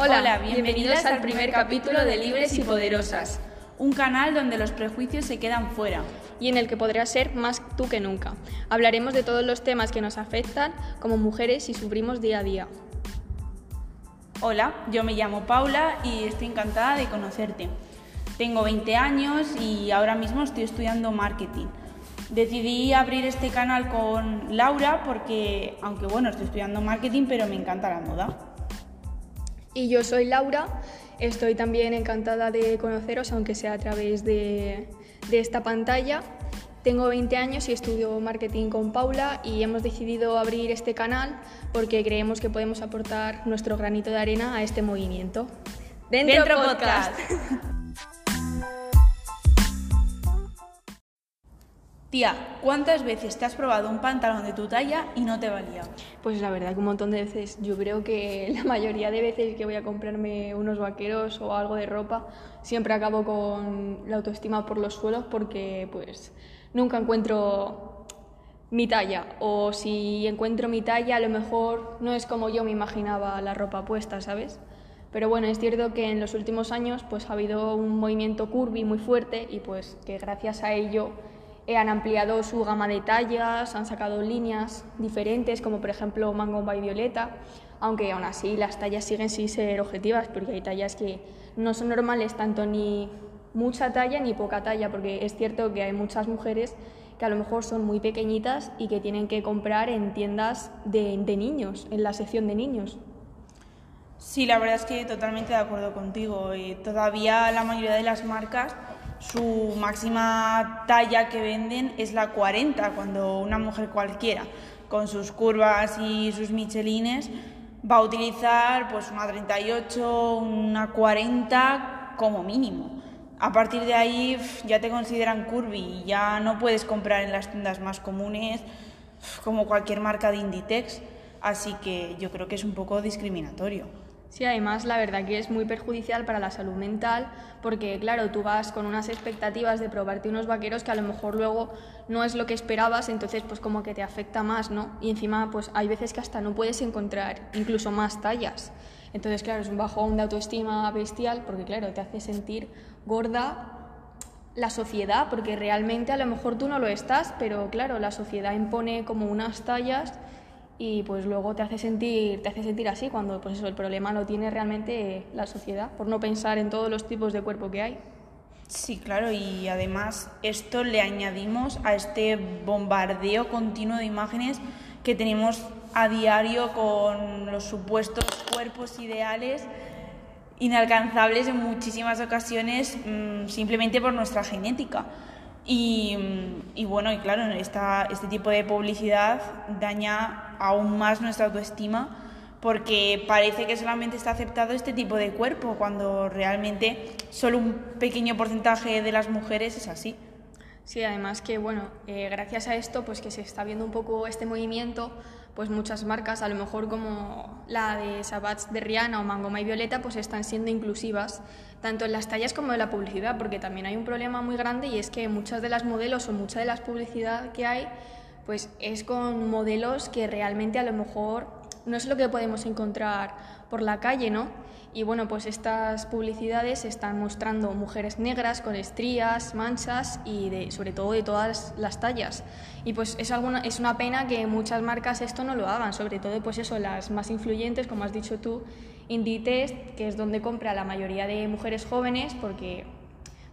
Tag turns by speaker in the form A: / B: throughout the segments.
A: Hola, bienvenidos al primer capítulo de Libres y Poderosas, un canal donde los prejuicios se quedan fuera.
B: Y en el que podrás ser más tú que nunca. Hablaremos de todos los temas que nos afectan como mujeres y sufrimos día a día.
A: Hola, yo me llamo Paula y estoy encantada de conocerte. Tengo 20 años y ahora mismo estoy estudiando marketing. Decidí abrir este canal con Laura porque, aunque bueno, estoy estudiando marketing, pero me encanta la moda.
B: Y yo soy Laura, estoy también encantada de conoceros, aunque sea a través de, esta pantalla. Tengo 20 años y estudio marketing con Paula y hemos decidido abrir este canal porque creemos que podemos aportar nuestro granito de arena a este movimiento.
A: Dentro, podcast. Tía, ¿cuántas veces te has probado un pantalón de tu talla y no te valía?
B: Pues la verdad que un montón de veces. Yo creo que la mayoría de veces que voy a comprarme unos vaqueros o algo de ropa, siempre acabo con la autoestima por los suelos porque pues nunca encuentro mi talla o si encuentro mi talla a lo mejor no es como yo me imaginaba la ropa puesta, ¿sabes? Pero bueno, es cierto que en los últimos años pues ha habido un movimiento curvy muy fuerte y pues que gracias a ello han ampliado su gama de tallas, han sacado líneas diferentes, como por ejemplo mango by violeta, aunque aún así las tallas siguen sin ser objetivas, porque hay tallas que no son normales, tanto ni mucha talla ni poca talla, porque es cierto que hay muchas mujeres que a lo mejor son muy pequeñitas y que tienen que comprar en tiendas de, de niños, en la sección de niños.
A: Sí, la verdad es que totalmente de acuerdo contigo. Y todavía la mayoría de las marcas su máxima talla que venden es la 40, cuando una mujer cualquiera, con sus curvas y sus michelines, va a utilizar pues una 38, una 40 como mínimo. A partir de ahí ya te consideran curvy y ya no puedes comprar en las tiendas más comunes como cualquier marca de Inditex, así que yo creo que es un poco discriminatorio.
B: Sí, además la verdad que es muy perjudicial para la salud mental porque claro, tú vas con unas expectativas de probarte unos vaqueros que a lo mejor luego no es lo que esperabas, entonces pues como que te afecta más, ¿no? Y encima pues hay veces que hasta no puedes encontrar incluso más tallas. Entonces claro, es un bajón de autoestima bestial porque claro, te hace sentir gorda la sociedad, porque realmente a lo mejor tú no lo estás, pero claro, la sociedad impone como unas tallas y pues luego te hace sentir te hace sentir así cuando pues eso el problema lo tiene realmente la sociedad por no pensar en todos los tipos de cuerpo que hay.
A: Sí claro y además esto le añadimos a este bombardeo continuo de imágenes que tenemos a diario con los supuestos cuerpos ideales inalcanzables en muchísimas ocasiones mm, simplemente por nuestra genética y, bueno, y claro, esta, este tipo de publicidad daña aún más nuestra autoestima porque parece que solamente está aceptado este tipo de cuerpo, cuando realmente solo un pequeño porcentaje de las mujeres es así.
B: Sí, además que bueno, eh, gracias a esto, pues que se está viendo un poco este movimiento, pues muchas marcas, a lo mejor como la de Sabats de Rihanna o Mangoma y Violeta, pues están siendo inclusivas, tanto en las tallas como en la publicidad, porque también hay un problema muy grande y es que muchas de las modelos o mucha de las publicidad que hay, pues es con modelos que realmente a lo mejor no es lo que podemos encontrar por la calle, ¿no? Y bueno, pues estas publicidades están mostrando mujeres negras con estrías, manchas y de, sobre todo de todas las tallas. Y pues es, alguna, es una pena que muchas marcas esto no lo hagan, sobre todo pues eso, las más influyentes, como has dicho tú, Inditex, que es donde compra la mayoría de mujeres jóvenes, porque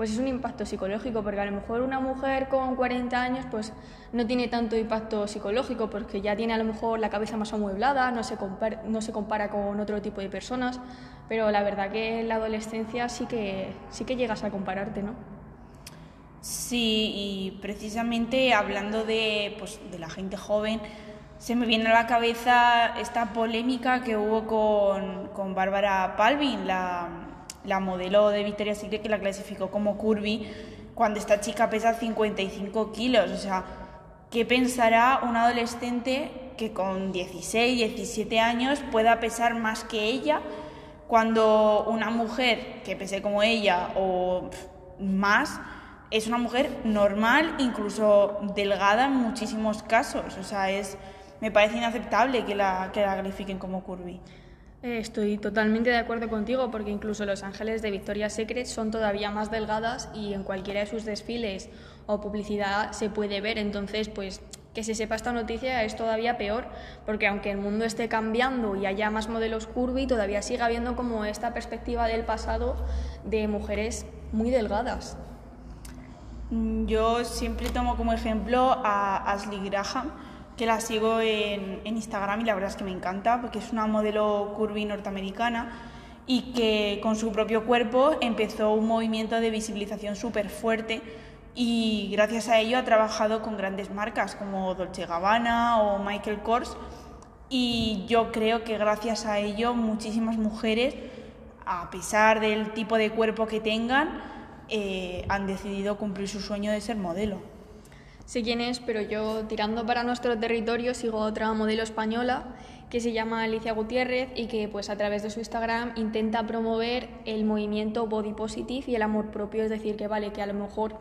B: pues es un impacto psicológico, porque a lo mejor una mujer con 40 años pues no tiene tanto impacto psicológico, porque ya tiene a lo mejor la cabeza más amueblada, no se, compara, no se compara con otro tipo de personas, pero la verdad que en la adolescencia sí que, sí que llegas a compararte, ¿no?
A: Sí, y precisamente hablando de, pues, de la gente joven, se me viene a la cabeza esta polémica que hubo con, con Bárbara Palvin, la la modelo de Victoria's Secret que la clasificó como curvy cuando esta chica pesa 55 kilos. O sea, ¿qué pensará un adolescente que con 16, 17 años pueda pesar más que ella cuando una mujer que pese como ella o más es una mujer normal, incluso delgada en muchísimos casos? O sea, es, me parece inaceptable que la, que la califiquen como curvy.
B: Eh, estoy totalmente de acuerdo contigo porque incluso los ángeles de Victoria's Secret son todavía más delgadas y en cualquiera de sus desfiles o publicidad se puede ver. Entonces, pues que se sepa esta noticia es todavía peor porque aunque el mundo esté cambiando y haya más modelos curvy, todavía sigue habiendo como esta perspectiva del pasado de mujeres muy delgadas.
A: Mm, yo siempre tomo como ejemplo a Ashley Graham que la sigo en, Instagram y la verdad es que me encanta porque es una modelo curvy norteamericana y que con su propio cuerpo empezó un movimiento de visibilización súper fuerte y gracias a ello ha trabajado con grandes marcas como Dolce Gabbana o Michael Kors. Y yo creo que gracias a ello muchísimas mujeres, a pesar del tipo de cuerpo que tengan, eh, han decidido cumplir su sueño de ser modelo
B: sé quién es, pero yo tirando para nuestro territorio sigo otra modelo española que se llama Alicia Gutiérrez y que pues a través de su Instagram intenta promover el movimiento body positive y el amor propio, es decir, que vale, que a lo mejor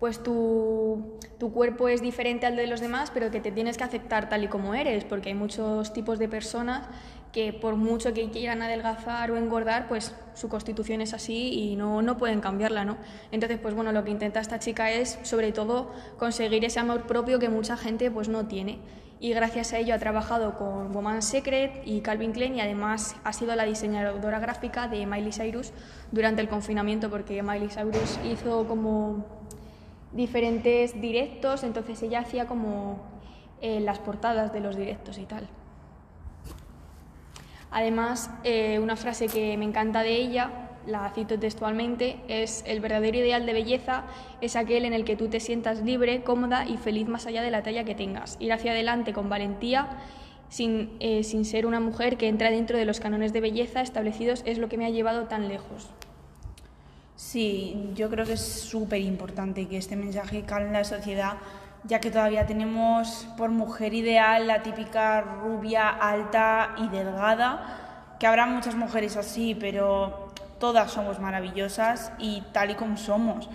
B: pues tu, tu, cuerpo es diferente al de los demás, pero que te tienes que aceptar tal y como eres, porque hay muchos tipos de personas que por mucho que quieran adelgazar o engordar, pues su constitución es así y no, no pueden cambiarla, ¿no? Entonces, pues bueno, lo que intenta esta chica es, sobre todo, conseguir ese amor propio que mucha gente pues no tiene. Y gracias a ello ha trabajado con Woman's Secret y Calvin Klein y además ha sido la diseñadora gráfica de Miley Cyrus durante el confinamiento porque Miley Cyrus hizo como diferentes directos, entonces ella hacía como eh, las portadas de los directos y tal. Además, eh, una frase que me encanta de ella, la cito textualmente, es el verdadero ideal de belleza es aquel en el que tú te sientas libre, cómoda y feliz más allá de la talla que tengas. Ir hacia adelante con valentía, sin, eh, sin ser una mujer que entra dentro de los cánones de belleza establecidos, es lo que me ha llevado tan lejos.
A: Sí, yo creo que es súper importante que este mensaje cale en la sociedad ya que todavía tenemos por mujer ideal la típica rubia alta y delgada, que habrá muchas mujeres así, pero todas somos maravillosas y tal y como somos.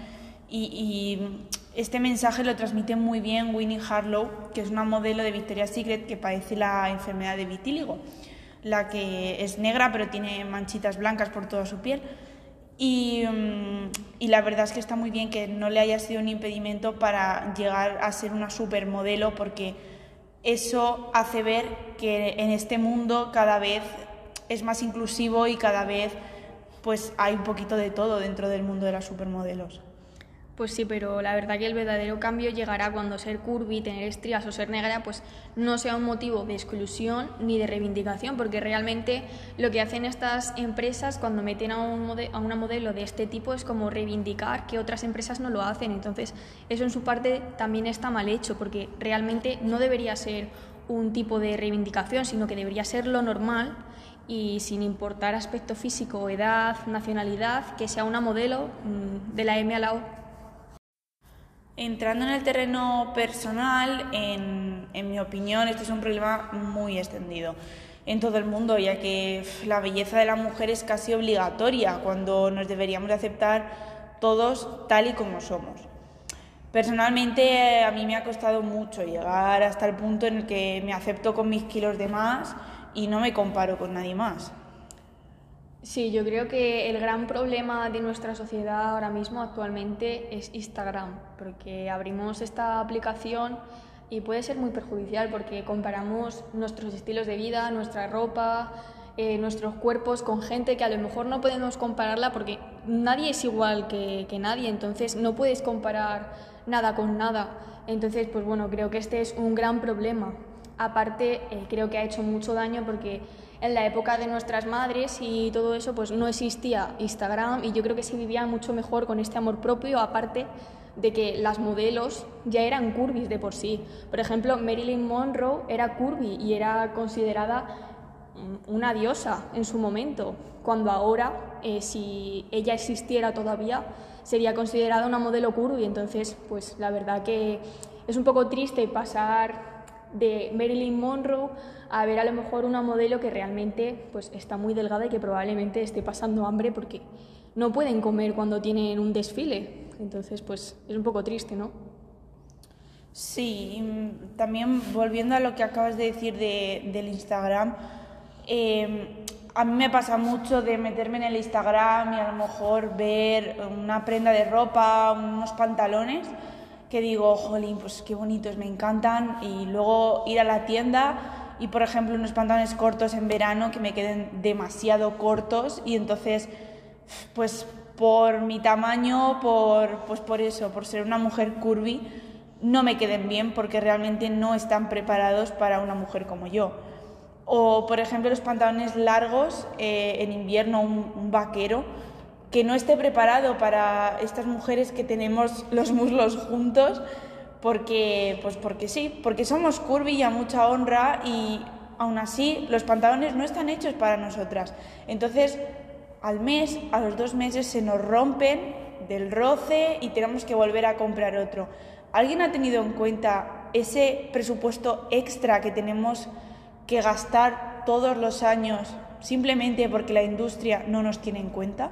A: Y, este mensaje lo transmite muy bien Winnie Harlow, que es una modelo de Victoria's Secret que padece la enfermedad de vitíligo, la que es negra pero tiene manchitas blancas por toda su piel. Mm, y, la verdad es que está muy bien que no le haya sido un impedimento para llegar a ser una supermodelo porque eso hace ver que en este mundo cada vez es más inclusivo y cada vez pues hay un poquito de todo dentro del mundo de las supermodelos.
B: Pues sí, pero la verdad que el verdadero cambio llegará cuando ser curvy, tener estrías o ser negra, pues no sea un motivo de exclusión ni de reivindicación, porque realmente lo que hacen estas empresas cuando meten a, un a una modelo de este tipo es como reivindicar que otras empresas no lo hacen. Entonces, eso en su parte también está mal hecho, porque realmente no debería ser un tipo de reivindicación, sino que debería ser lo normal y sin importar aspecto físico, edad, nacionalidad, que sea una modelo mm, de la M a la O.
A: Entrando en el terreno personal, en, mi opinión, este es un problema muy extendido en todo el mundo, ya que la belleza de la mujer es casi obligatoria cuando nos deberíamos de aceptar todos tal y como somos. Personalmente a mí me ha costado mucho llegar hasta el punto en el que me acepto con mis kilos de más y no me comparo con nadie más.
B: Sí, yo creo que el gran problema de nuestra sociedad ahora mismo actualmente es Instagram, porque abrimos esta aplicación y puede ser muy perjudicial porque comparamos nuestros estilos de vida, nuestra ropa, eh, nuestros cuerpos con gente que a lo mejor no podemos compararla porque nadie es igual que, nadie, entonces no puedes comparar nada con nada. Entonces, pues bueno, creo que este es un gran problema. Aparte, eh, creo que ha hecho mucho daño porque en la época de nuestras madres y todo eso, pues no existía Instagram y yo creo que se vivía mucho mejor con este amor propio, aparte de que las modelos ya eran curvis de por sí. Por ejemplo, Marilyn Monroe era curvy y era considerada una diosa en su momento, cuando ahora, eh, si ella existiera todavía, sería considerada una modelo curvy. Entonces, pues la verdad que es un poco triste pasar de Marilyn Monroe a ver a lo mejor una modelo que realmente pues, está muy delgada y que probablemente esté pasando hambre porque no pueden comer cuando tienen un desfile. Entonces, pues es un poco triste, ¿no?
A: Sí, también volviendo a lo que acabas de decir de, del Instagram, em, a mí me pasa mucho de meterme en el Instagram y a lo mejor ver una prenda de ropa, unos pantalones, que digo, jolín, pues qué bonitos, me encantan, y luego ir a la tienda y, por ejemplo, unos pantalones cortos en verano que me queden demasiado cortos y entonces, pues por mi tamaño, por, pues por eso, por ser una mujer curvy, no me queden bien porque realmente no están preparados para una mujer como yo. O, por ejemplo, los pantalones largos eh, en invierno, un, vaquero, que no esté preparado para estas mujeres que tenemos los muslos juntos, porque, pues porque sí, porque somos curvy y a mucha honra y aún así los pantalones no están hechos para nosotras. Entonces, al mes, a los dos meses se nos rompen del roce y tenemos que volver a comprar otro. ¿Alguien ha tenido en cuenta ese presupuesto extra que tenemos que gastar todos los años simplemente porque la industria no nos tiene en cuenta?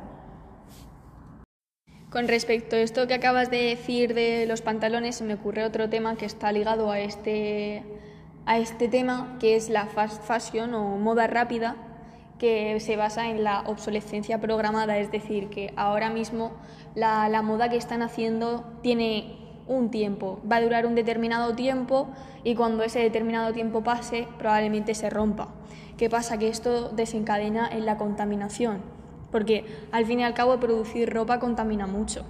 B: Con respecto a esto que acabas de decir de los pantalones, se me ocurre otro tema que está ligado a este, a este tema, que es la fast fashion o moda rápida, que se basa en la obsolescencia programada, es decir, que ahora mismo la, la moda que están haciendo tiene un tiempo, va a durar un determinado tiempo y cuando ese determinado tiempo pase probablemente se rompa. ¿Qué pasa? Que esto desencadena en la contaminación, porque al fin y al cabo producir ropa contamina mucho.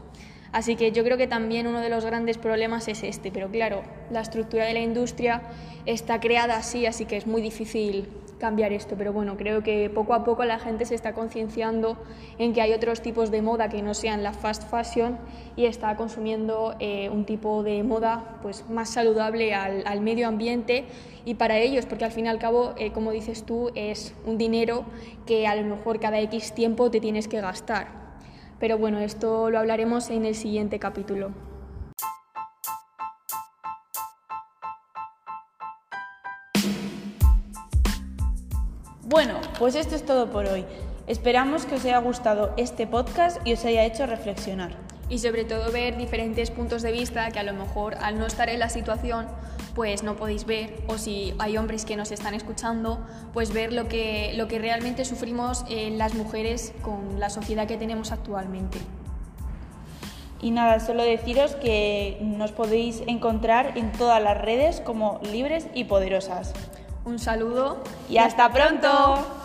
B: Así que yo creo que también uno de los grandes problemas es este, pero claro, la estructura de la industria está creada así, así que es muy difícil cambiar esto, pero bueno, creo que poco a poco la gente se está concienciando en que hay otros tipos de moda que no sean la fast fashion y está consumiendo eh, un tipo de moda pues más saludable al, medio ambiente y para ellos, porque al fin y al cabo, eh, como dices tú, es un dinero que a lo mejor cada X tiempo te tienes que gastar. Pero bueno, esto lo hablaremos en el siguiente capítulo.
A: Pues esto es todo por hoy. Esperamos que os haya gustado este podcast y os haya hecho reflexionar.
B: Y sobre todo ver diferentes puntos de vista que a lo mejor al no estar en la situación pues no podéis ver o si hay hombres que nos están escuchando pues ver lo que, lo que realmente sufrimos las mujeres con la sociedad que tenemos actualmente.
A: Y nada, solo deciros que nos podéis encontrar en todas las redes como libres y poderosas.
B: Un saludo
A: y hasta pronto.